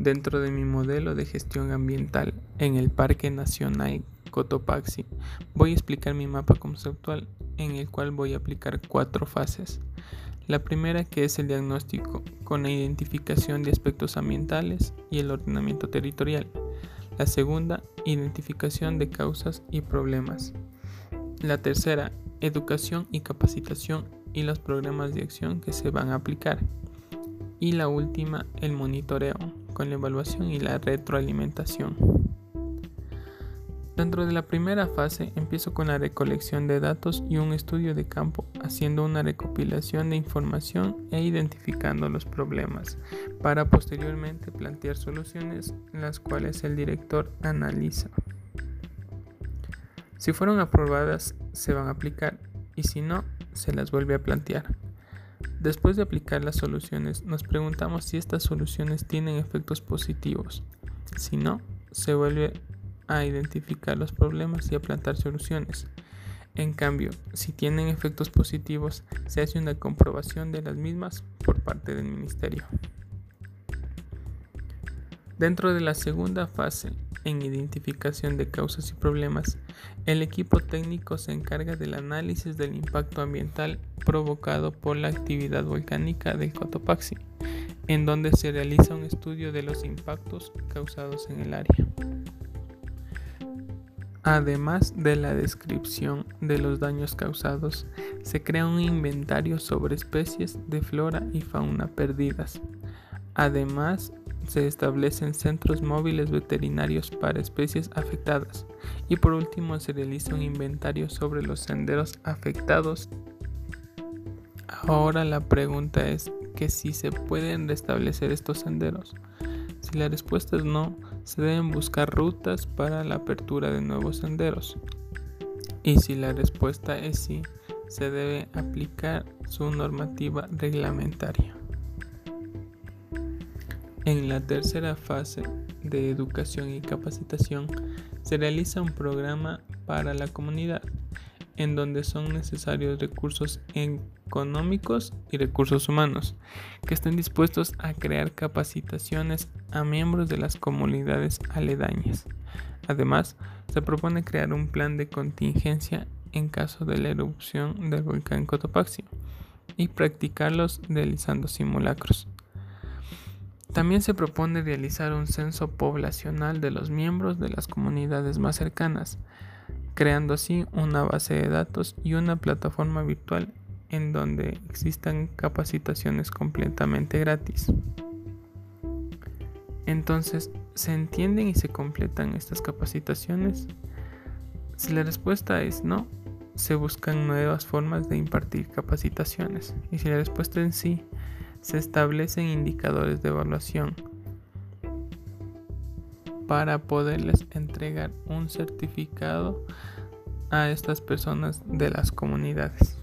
Dentro de mi modelo de gestión ambiental en el Parque Nacional Cotopaxi, voy a explicar mi mapa conceptual en el cual voy a aplicar cuatro fases. La primera que es el diagnóstico con la identificación de aspectos ambientales y el ordenamiento territorial. La segunda, identificación de causas y problemas. La tercera, educación y capacitación y los programas de acción que se van a aplicar. Y la última, el monitoreo con la evaluación y la retroalimentación. Dentro de la primera fase empiezo con la recolección de datos y un estudio de campo, haciendo una recopilación de información e identificando los problemas, para posteriormente plantear soluciones las cuales el director analiza. Si fueron aprobadas, se van a aplicar y si no, se las vuelve a plantear. Después de aplicar las soluciones, nos preguntamos si estas soluciones tienen efectos positivos. Si no, se vuelve a identificar los problemas y a plantear soluciones. En cambio, si tienen efectos positivos, se hace una comprobación de las mismas por parte del Ministerio. Dentro de la segunda fase, en identificación de causas y problemas, el equipo técnico se encarga del análisis del impacto ambiental provocado por la actividad volcánica del Cotopaxi, en donde se realiza un estudio de los impactos causados en el área. Además de la descripción de los daños causados, se crea un inventario sobre especies de flora y fauna perdidas. Además, se establecen centros móviles veterinarios para especies afectadas y por último se realiza un inventario sobre los senderos afectados. Ahora la pregunta es que si se pueden restablecer estos senderos. Si la respuesta es no, se deben buscar rutas para la apertura de nuevos senderos. Y si la respuesta es sí, se debe aplicar su normativa reglamentaria. En la tercera fase de educación y capacitación se realiza un programa para la comunidad en donde son necesarios recursos económicos y recursos humanos que estén dispuestos a crear capacitaciones a miembros de las comunidades aledañas. Además, se propone crear un plan de contingencia en caso de la erupción del volcán Cotopaxi y practicarlos realizando simulacros. También se propone realizar un censo poblacional de los miembros de las comunidades más cercanas, creando así una base de datos y una plataforma virtual en donde existan capacitaciones completamente gratis. Entonces, ¿se entienden y se completan estas capacitaciones? Si la respuesta es no, se buscan nuevas formas de impartir capacitaciones. Y si la respuesta es sí, se establecen indicadores de evaluación para poderles entregar un certificado a estas personas de las comunidades.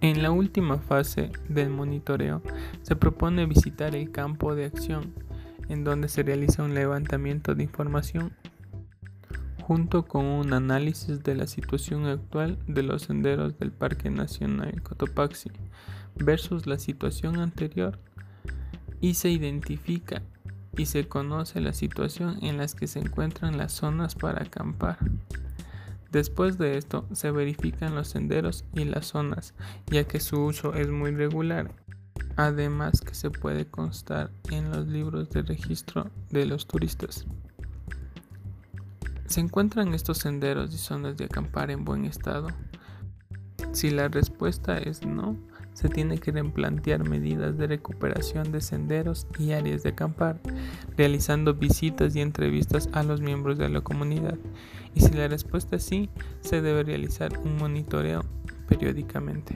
En la última fase del monitoreo se propone visitar el campo de acción en donde se realiza un levantamiento de información junto con un análisis de la situación actual de los senderos del Parque Nacional Cotopaxi versus la situación anterior y se identifica y se conoce la situación en las que se encuentran las zonas para acampar. Después de esto se verifican los senderos y las zonas, ya que su uso es muy regular, además que se puede constar en los libros de registro de los turistas. ¿Se encuentran estos senderos y zonas de acampar en buen estado? Si la respuesta es no, se tiene que replantear medidas de recuperación de senderos y áreas de acampar, realizando visitas y entrevistas a los miembros de la comunidad. Y si la respuesta es sí, se debe realizar un monitoreo periódicamente.